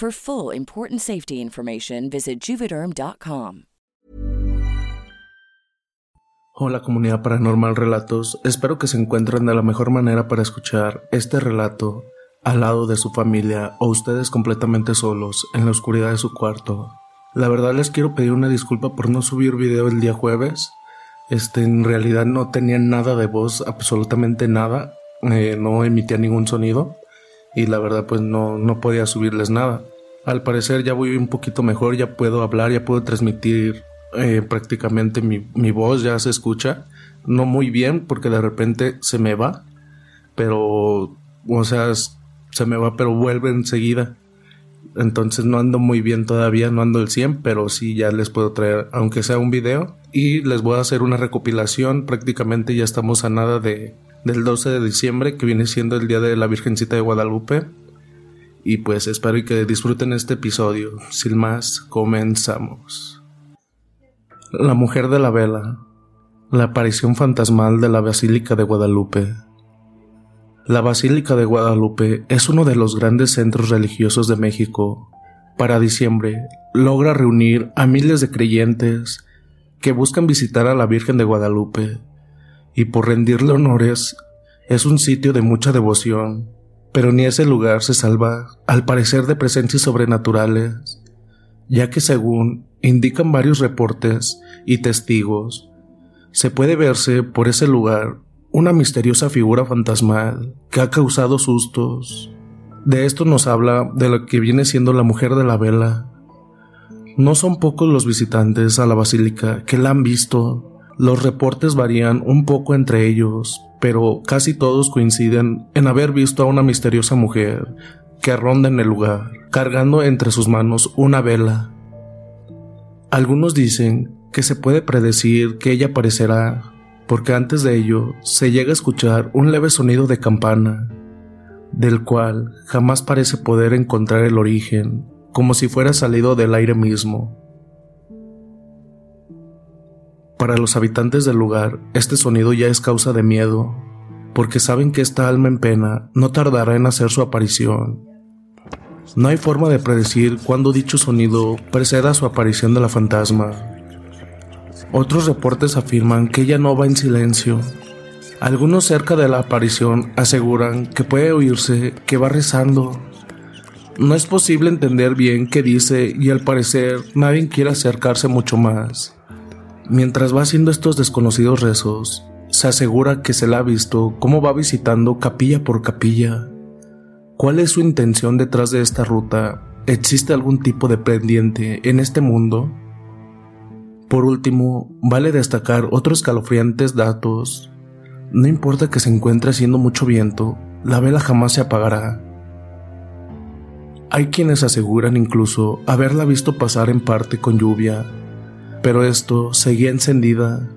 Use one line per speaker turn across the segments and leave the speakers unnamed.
For full important safety information, visit juvederm.com.
Hola comunidad paranormal relatos, espero que se encuentren de la mejor manera para escuchar este relato al lado de su familia o ustedes completamente solos en la oscuridad de su cuarto. La verdad les quiero pedir una disculpa por no subir video el día jueves. Este, en realidad no tenía nada de voz, absolutamente nada. Eh, no emitía ningún sonido. Y la verdad pues no, no podía subirles nada. Al parecer ya voy un poquito mejor, ya puedo hablar, ya puedo transmitir eh, prácticamente mi, voz, ya se escucha. No muy bien porque de repente se me va. Pero, o sea, se me va pero vuelve enseguida. Entonces no ando muy bien todavía, no ando el 100, pero sí ya les puedo traer, aunque sea un video. Y les voy a hacer una recopilación. Prácticamente ya estamos a nada de, del 12 de diciembre, que viene siendo el día de la Virgencita de Guadalupe. Y pues espero que disfruten este episodio. Sin más, comenzamos. La mujer de la vela. La aparición fantasmal de la Basílica de Guadalupe. La Basílica de Guadalupe es uno de los grandes centros religiosos de México. Para diciembre, logra reunir a miles de creyentes, que buscan visitar a la Virgen de Guadalupe y por rendirle honores es un sitio de mucha devoción, pero ni ese lugar se salva, al parecer, de presencias sobrenaturales, ya que según indican varios reportes y testigos, se puede verse por ese lugar una misteriosa figura fantasmal que ha causado sustos. De esto nos habla de lo que viene siendo la mujer de la vela. No son pocos los visitantes a la basílica que la han visto. Los reportes varían un poco entre ellos, pero casi todos coinciden en haber visto a una misteriosa mujer que ronda en el lugar, cargando entre sus manos una vela. Algunos dicen que se puede predecir que ella aparecerá, porque antes de ello se llega a escuchar un leve sonido de campana, del cual jamás parece poder encontrar el origen, como si fuera salido del aire mismo. Para los habitantes del lugar, este sonido ya es causa de miedo, porque saben que esta alma en pena no tardará en hacer su aparición. No hay forma de predecir cuándo dicho sonido preceda su aparición de la fantasma. Otros reportes afirman que ella no va en silencio. Algunos cerca de la aparición aseguran que puede oírse que va rezando. No es posible entender bien qué dice y al parecer nadie quiere acercarse mucho más. Mientras va haciendo estos desconocidos rezos, se asegura que se la ha visto cómo va visitando capilla por capilla. ¿Cuál es su intención detrás de esta ruta? ¿Existe algún tipo de pendiente en este mundo? Por último, vale destacar otros escalofriantes datos. No importa que se encuentre haciendo mucho viento, la vela jamás se apagará. Hay quienes aseguran incluso haberla visto pasar en parte con lluvia, pero esto seguía encendida.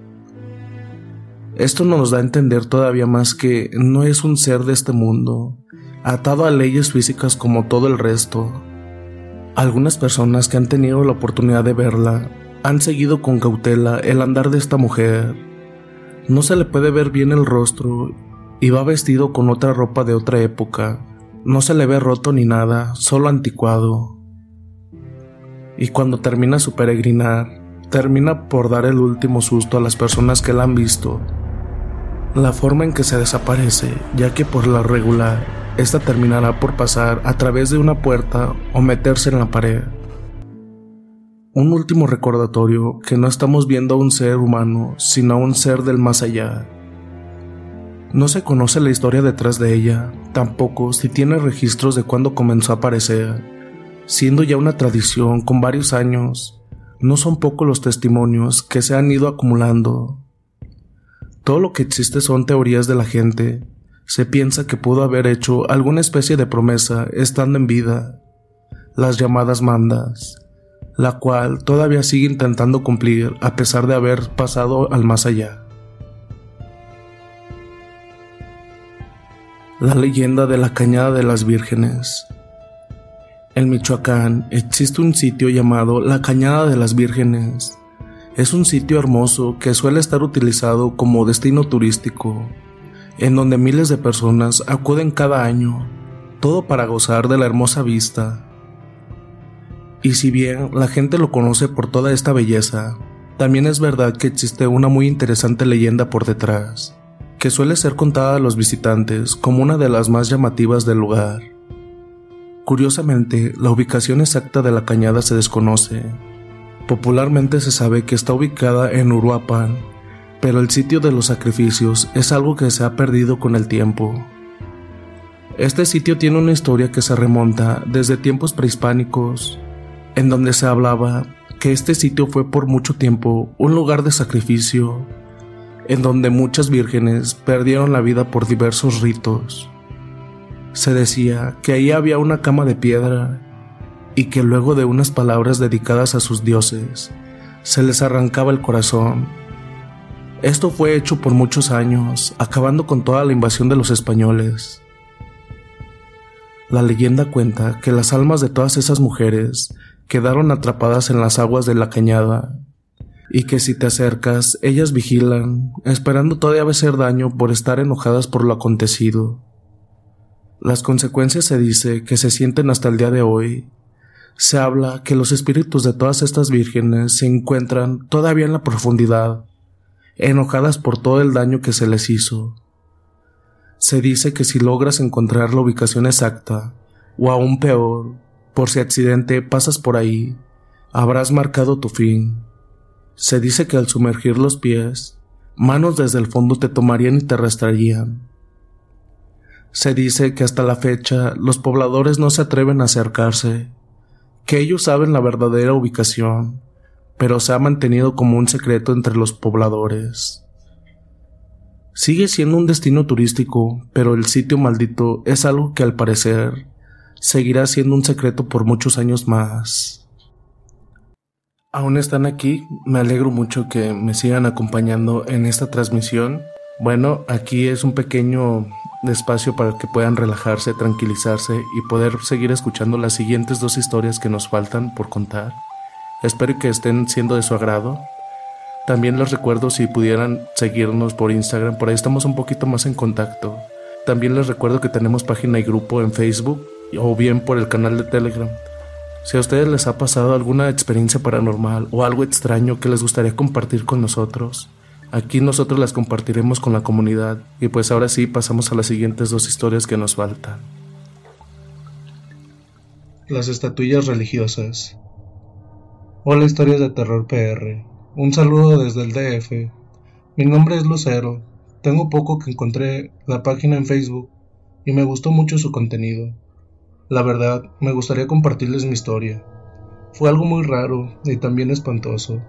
Esto nos da a entender todavía más que no es un ser de este mundo, atado a leyes físicas como todo el resto. Algunas personas que han tenido la oportunidad de verla han seguido con cautela el andar de esta mujer. No se le puede ver bien el rostro y va vestido con otra ropa de otra época. No se le ve roto ni nada, solo anticuado. Y cuando termina su peregrinar, termina por dar el último susto a las personas que la han visto. La forma en que se desaparece, ya que por la regular, esta terminará por pasar a través de una puerta o meterse en la pared. Un último recordatorio que no estamos viendo a un ser humano, sino a un ser del más allá. No se conoce la historia detrás de ella, tampoco si tiene registros de cuándo comenzó a aparecer, siendo ya una tradición con varios años. No son pocos los testimonios que se han ido acumulando. Todo lo que existe son teorías de la gente. Se piensa que pudo haber hecho alguna especie de promesa estando en vida. Las llamadas mandas, la cual todavía sigue intentando cumplir a pesar de haber pasado al más allá. La leyenda de la Cañada de las Vírgenes. En Michoacán existe un sitio llamado la Cañada de las Vírgenes. Es un sitio hermoso que suele estar utilizado como destino turístico, en donde miles de personas acuden cada año, todo para gozar de la hermosa vista y si bien la gente lo conoce por toda esta belleza, también es verdad que existe una muy interesante leyenda por detrás, que suele ser contada a los visitantes como una de las más llamativas del lugar. Curiosamente, la ubicación exacta de la cañada se desconoce. Popularmente se sabe que está ubicada en Uruapan, pero el sitio de los sacrificios es algo que se ha perdido con el tiempo. Este sitio tiene una historia que se remonta desde tiempos prehispánicos en donde se hablaba que este sitio fue por mucho tiempo un lugar de sacrificio, en donde muchas vírgenes perdieron la vida por diversos ritos. Se decía que ahí había una cama de piedra y que luego de unas palabras dedicadas a sus dioses, se les arrancaba el corazón. Esto fue hecho por muchos años, acabando con toda la invasión de los españoles. La leyenda cuenta que las almas de todas esas mujeres quedaron atrapadas en las aguas de la cañada, y que si te acercas, ellas vigilan, esperando todavía hacer daño por estar enojadas por lo acontecido. Las consecuencias se dice que se sienten hasta el día de hoy.
Se habla que los espíritus de todas estas vírgenes se encuentran todavía en la profundidad, enojadas por todo el daño que se les hizo. Se dice que si logras encontrar la ubicación exacta, o aún peor, por si accidente pasas por ahí, habrás marcado tu fin. Se dice que al sumergir los pies, manos desde el fondo te tomarían y te arrastrarían. Se dice que hasta la fecha los pobladores no se atreven a acercarse, que ellos saben la verdadera ubicación, pero se ha mantenido como un secreto entre los pobladores. Sigue siendo un destino turístico, pero el sitio maldito es algo que al parecer seguirá siendo un secreto por muchos años más. Aún están aquí, me alegro mucho que me sigan acompañando en esta transmisión. Bueno, aquí es un pequeño espacio para que puedan relajarse, tranquilizarse y poder seguir escuchando las siguientes dos historias que nos faltan por contar. Espero que estén siendo de su agrado. También les recuerdo si pudieran seguirnos por Instagram, por ahí estamos un poquito más en contacto. También les recuerdo que tenemos página y grupo en Facebook o bien por el canal de Telegram. Si a ustedes les ha pasado alguna experiencia paranormal o algo extraño que les gustaría compartir con nosotros, aquí nosotros las compartiremos con la comunidad y pues ahora sí pasamos a las siguientes dos historias que nos faltan.
Las estatuillas religiosas. Hola historias de terror PR. Un saludo desde el DF. Mi nombre es Lucero. Tengo poco que encontré la página en Facebook y me gustó mucho su contenido. La verdad, me gustaría compartirles mi historia. Fue algo muy raro y también espantoso.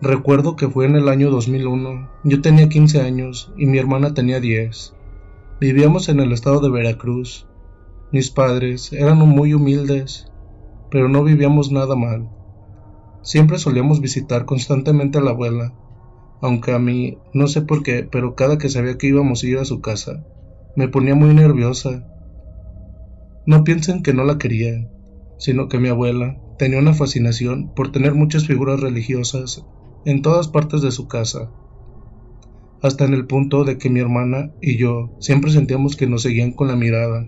Recuerdo que fue en el año 2001, yo tenía 15 años y mi hermana tenía 10. Vivíamos en el estado de Veracruz. Mis padres eran muy humildes, pero no vivíamos nada mal. Siempre solíamos visitar constantemente a la abuela, aunque a mí, no sé por qué, pero cada que sabía que íbamos a ir a su casa, me ponía muy nerviosa no piensen que no la quería, sino que mi abuela tenía una fascinación por tener muchas figuras religiosas en todas partes de su casa, hasta en el punto de que mi hermana y yo siempre sentíamos que nos seguían con la mirada.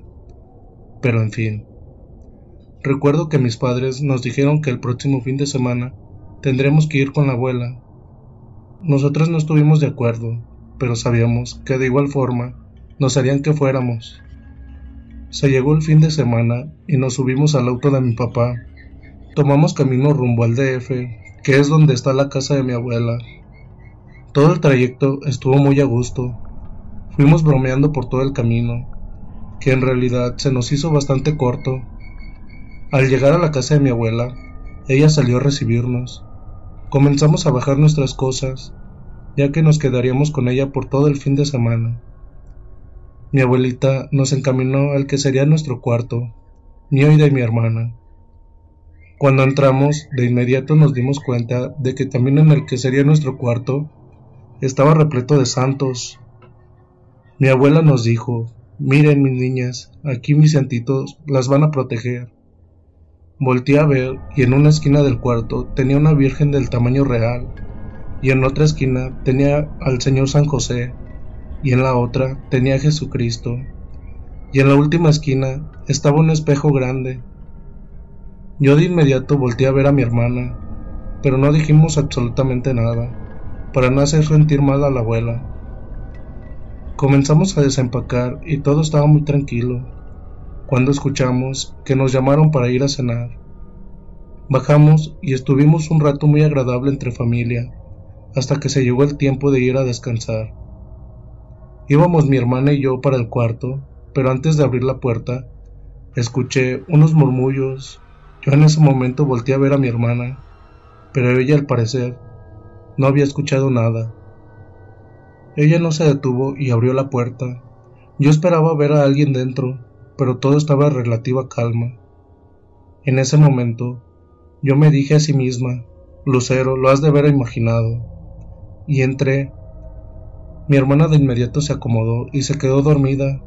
Pero en fin. Recuerdo que mis padres nos dijeron que el próximo fin de semana tendremos que ir con la abuela. Nosotras no estuvimos de acuerdo, pero sabíamos que de igual forma nos harían que fuéramos. Se llegó el fin de semana y nos subimos al auto de mi papá. Tomamos camino rumbo al DF, que es donde está la casa de mi abuela. Todo el trayecto estuvo muy a gusto. Fuimos bromeando por todo el camino, que en realidad se nos hizo bastante corto. Al llegar a la casa de mi abuela, ella salió a recibirnos. Comenzamos a bajar nuestras cosas, ya que nos quedaríamos con ella por todo el fin de semana. Mi abuelita nos encaminó al que sería nuestro cuarto, mío y de mi hermana. Cuando entramos, de inmediato nos dimos cuenta de que también en el que sería nuestro cuarto estaba repleto de santos. Mi abuela nos dijo, miren mis niñas, aquí mis santitos las van a proteger. Volté a ver y en una esquina del cuarto tenía una virgen del tamaño real y en otra esquina tenía al señor San José y en la otra tenía a Jesucristo, y en la última esquina estaba un espejo grande. Yo de inmediato volteé a ver a mi hermana, pero no dijimos absolutamente nada, para no hacer sentir mal a la abuela. Comenzamos a desempacar y todo estaba muy tranquilo, cuando escuchamos que nos llamaron para ir a cenar. Bajamos y estuvimos un rato muy agradable entre familia, hasta que se llegó el tiempo de ir a descansar. Íbamos mi hermana y yo para el cuarto, pero antes de abrir la puerta, escuché unos murmullos. Yo en ese momento volteé a ver a mi hermana, pero ella al parecer no había escuchado nada. Ella no se detuvo y abrió la puerta. Yo esperaba ver a alguien dentro, pero todo estaba en relativa calma. En ese momento, yo me dije a sí misma, Lucero, lo has de haber imaginado. Y entré mi hermana de inmediato se acomodó y se quedó dormida.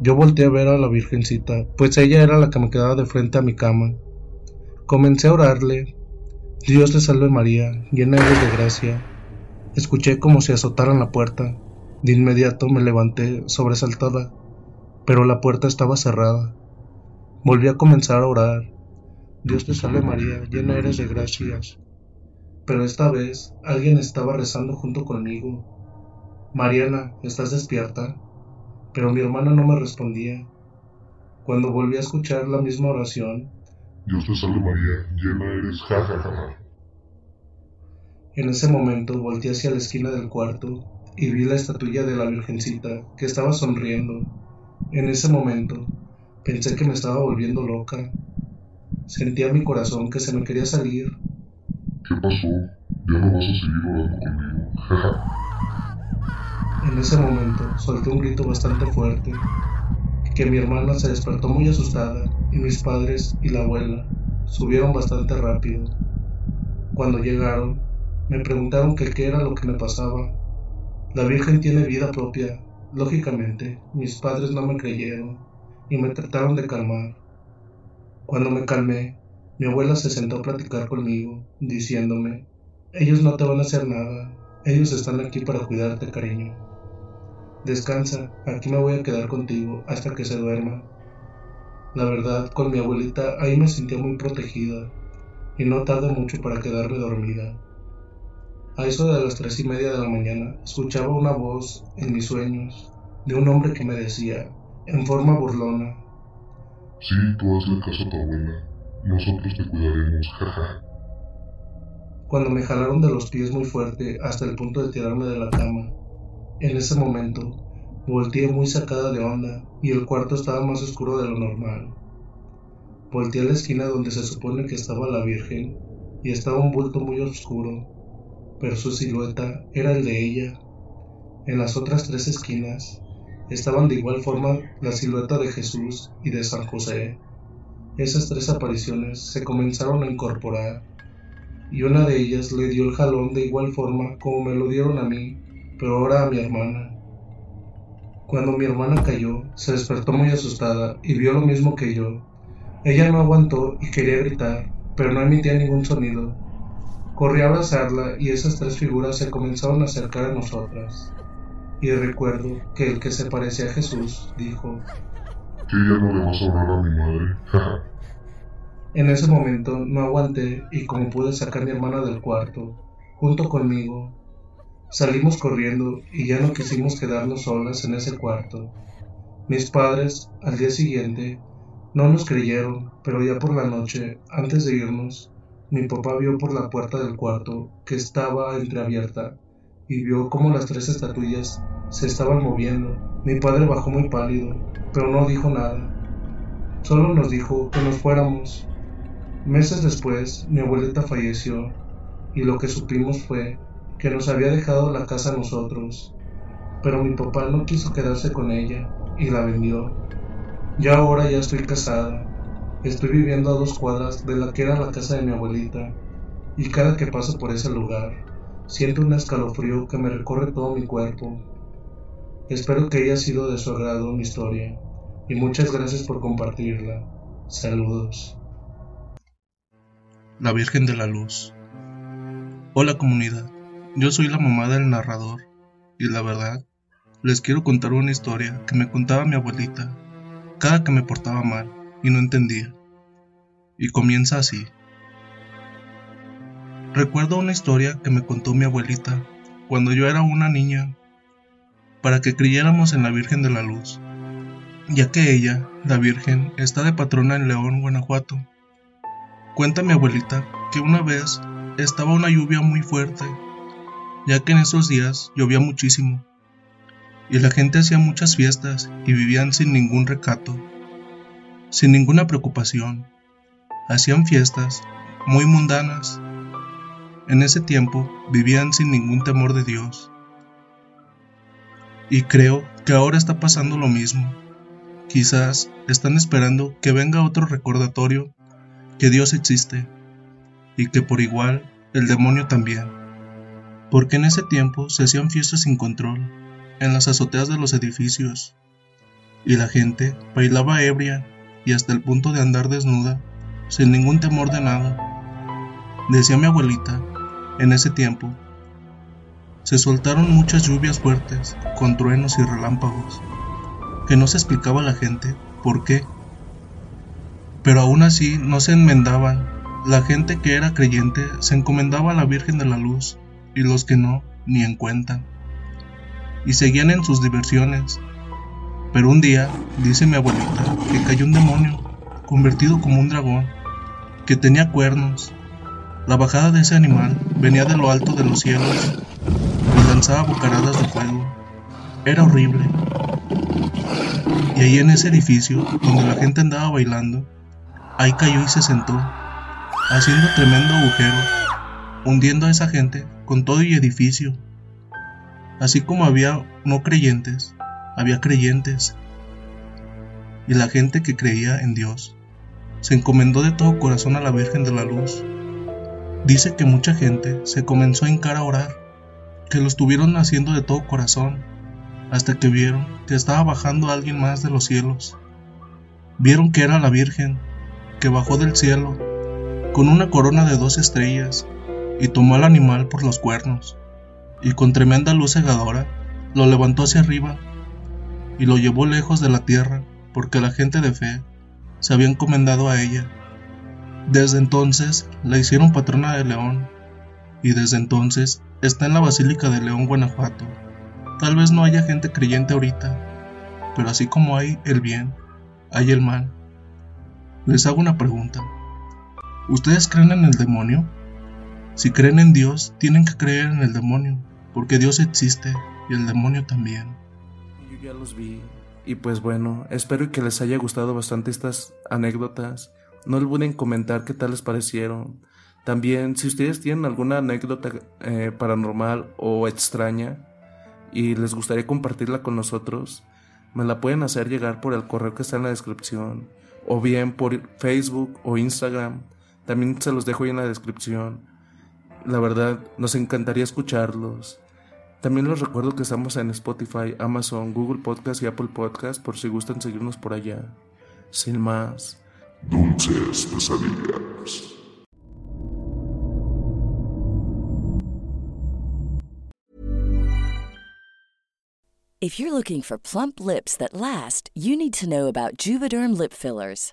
Yo volteé a ver a la Virgencita, pues ella era la que me quedaba de frente a mi cama. Comencé a orarle. Dios le salve María, llena eres de gracia. Escuché como si azotaran la puerta. De inmediato me levanté, sobresaltada, pero la puerta estaba cerrada. Volví a comenzar a orar. Dios te salve María, llena eres de gracias. Pero esta vez alguien estaba rezando junto conmigo. Mariana, ¿estás despierta? Pero mi hermana no me respondía. Cuando volví a escuchar la misma oración,
Dios te salve María, llena eres, jajaja.
En ese momento volteé hacia la esquina del cuarto y vi la estatuilla de la Virgencita que estaba sonriendo. En ese momento pensé que me estaba volviendo loca. Sentía mi corazón que se me quería salir.
¿Qué pasó? ¿Ya no vas a seguir orando conmigo?
en ese momento solté un grito bastante fuerte, que mi hermana se despertó muy asustada y mis padres y la abuela subieron bastante rápido. Cuando llegaron, me preguntaron que qué era lo que me pasaba. La Virgen tiene vida propia. Lógicamente, mis padres no me creyeron y me trataron de calmar. Cuando me calmé, mi abuela se sentó a platicar conmigo, diciéndome, ellos no te van a hacer nada, ellos están aquí para cuidarte, cariño. Descansa, aquí me voy a quedar contigo hasta que se duerma. La verdad, con mi abuelita ahí me sentía muy protegida y no tardé mucho para quedarme dormida. A eso de las tres y media de la mañana escuchaba una voz en mis sueños de un hombre que me decía, en forma burlona,
Sí, tú hazle caso a tu abuela. Nosotros te cuidaremos, jaja.
Cuando me jalaron de los pies muy fuerte hasta el punto de tirarme de la cama, en ese momento volteé muy sacada de onda y el cuarto estaba más oscuro de lo normal. Volteé a la esquina donde se supone que estaba la Virgen y estaba un bulto muy oscuro, pero su silueta era el de ella. En las otras tres esquinas estaban de igual forma la silueta de Jesús y de San José. Esas tres apariciones se comenzaron a incorporar, y una de ellas le dio el jalón de igual forma como me lo dieron a mí, pero ahora a mi hermana. Cuando mi hermana cayó, se despertó muy asustada y vio lo mismo que yo. Ella no aguantó y quería gritar, pero no emitía ningún sonido. Corrí a abrazarla y esas tres figuras se comenzaron a acercar a nosotras y recuerdo que el que se parecía a Jesús dijo,
¿Que ya no le vas a hablar a mi madre?
en ese momento no aguanté y como pude sacar a mi hermana del cuarto, junto conmigo, salimos corriendo y ya no quisimos quedarnos solas en ese cuarto. Mis padres, al día siguiente, no nos creyeron, pero ya por la noche, antes de irnos, mi papá vio por la puerta del cuarto que estaba entreabierta y vio cómo las tres estatuillas se estaban moviendo. Mi padre bajó muy pálido, pero no dijo nada. Solo nos dijo que nos fuéramos. Meses después, mi abuelita falleció, y lo que supimos fue que nos había dejado la casa a nosotros, pero mi papá no quiso quedarse con ella y la vendió. Ya ahora ya estoy casada, estoy viviendo a dos cuadras de la que era la casa de mi abuelita, y cada que paso por ese lugar, siento un escalofrío que me recorre todo mi cuerpo. Espero que haya sido de su agrado mi historia, y muchas gracias por compartirla. Saludos.
La Virgen de la Luz. Hola comunidad, yo soy la mamá del narrador, y la verdad, les quiero contar una historia que me contaba mi abuelita cada que me portaba mal y no entendía. Y comienza así. Recuerdo una historia que me contó mi abuelita cuando yo era una niña para que creyéramos en la Virgen de la Luz, ya que ella, la Virgen, está de patrona en León, Guanajuato. Cuenta mi abuelita que una vez estaba una lluvia muy fuerte, ya que en esos días llovía muchísimo, y la gente hacía muchas fiestas y vivían sin ningún recato, sin ninguna preocupación. Hacían fiestas muy mundanas. En ese tiempo vivían sin ningún temor de Dios. Y creo que ahora está pasando lo mismo. Quizás están esperando que venga otro recordatorio que Dios existe y que por igual el demonio también. Porque en ese tiempo se hacían fiestas sin control en las azoteas de los edificios y la gente bailaba ebria y hasta el punto de andar desnuda sin ningún temor de nada. Decía mi abuelita, en ese tiempo, se soltaron muchas lluvias fuertes, con truenos y relámpagos, que no se explicaba a la gente por qué.
Pero aún así no se enmendaban. La gente que era creyente se encomendaba a la Virgen de la Luz y los que no, ni en cuenta. Y seguían en sus diversiones. Pero un día, dice mi abuelita, que cayó un demonio, convertido como un dragón, que tenía cuernos. La bajada de ese animal venía de lo alto de los cielos y lanzaba bocaradas de fuego. Era horrible. Y ahí en ese edificio, donde la gente andaba bailando, ahí cayó y se sentó, haciendo tremendo agujero, hundiendo a esa gente con todo y edificio. Así como había no creyentes, había creyentes. Y la gente que creía en Dios se encomendó de todo corazón a la Virgen de la Luz. Dice que mucha gente se comenzó a hincar a orar, que lo estuvieron haciendo de todo corazón, hasta que vieron que estaba bajando alguien más de los cielos. Vieron que era la Virgen, que bajó del cielo, con una corona de dos estrellas, y tomó al animal por los cuernos, y con tremenda luz cegadora lo levantó hacia arriba y lo llevó lejos de la tierra, porque la gente de fe se había encomendado a ella. Desde entonces la hicieron patrona de León, y desde entonces está en la Basílica de León, Guanajuato. Tal vez no haya gente creyente ahorita, pero así como hay el bien, hay el mal. Les hago una pregunta. ¿Ustedes creen en el demonio? Si creen en Dios, tienen que creer en el demonio, porque Dios existe y el demonio también.
Yo ya los vi. Y pues bueno, espero que les haya gustado bastante estas anécdotas. No olviden comentar qué tal les parecieron. También, si ustedes tienen alguna anécdota eh, paranormal o extraña y les gustaría compartirla con nosotros, me la pueden hacer llegar por el correo que está en la descripción, o bien por Facebook o Instagram. También se los dejo ahí en la descripción. La verdad, nos encantaría escucharlos. También les recuerdo que estamos en Spotify, Amazon, Google Podcast y Apple Podcast por si gustan seguirnos por allá. Sin más.
Dulces pesadillas.
If you're looking for plump lips that last, you need to know about Juvederm lip fillers.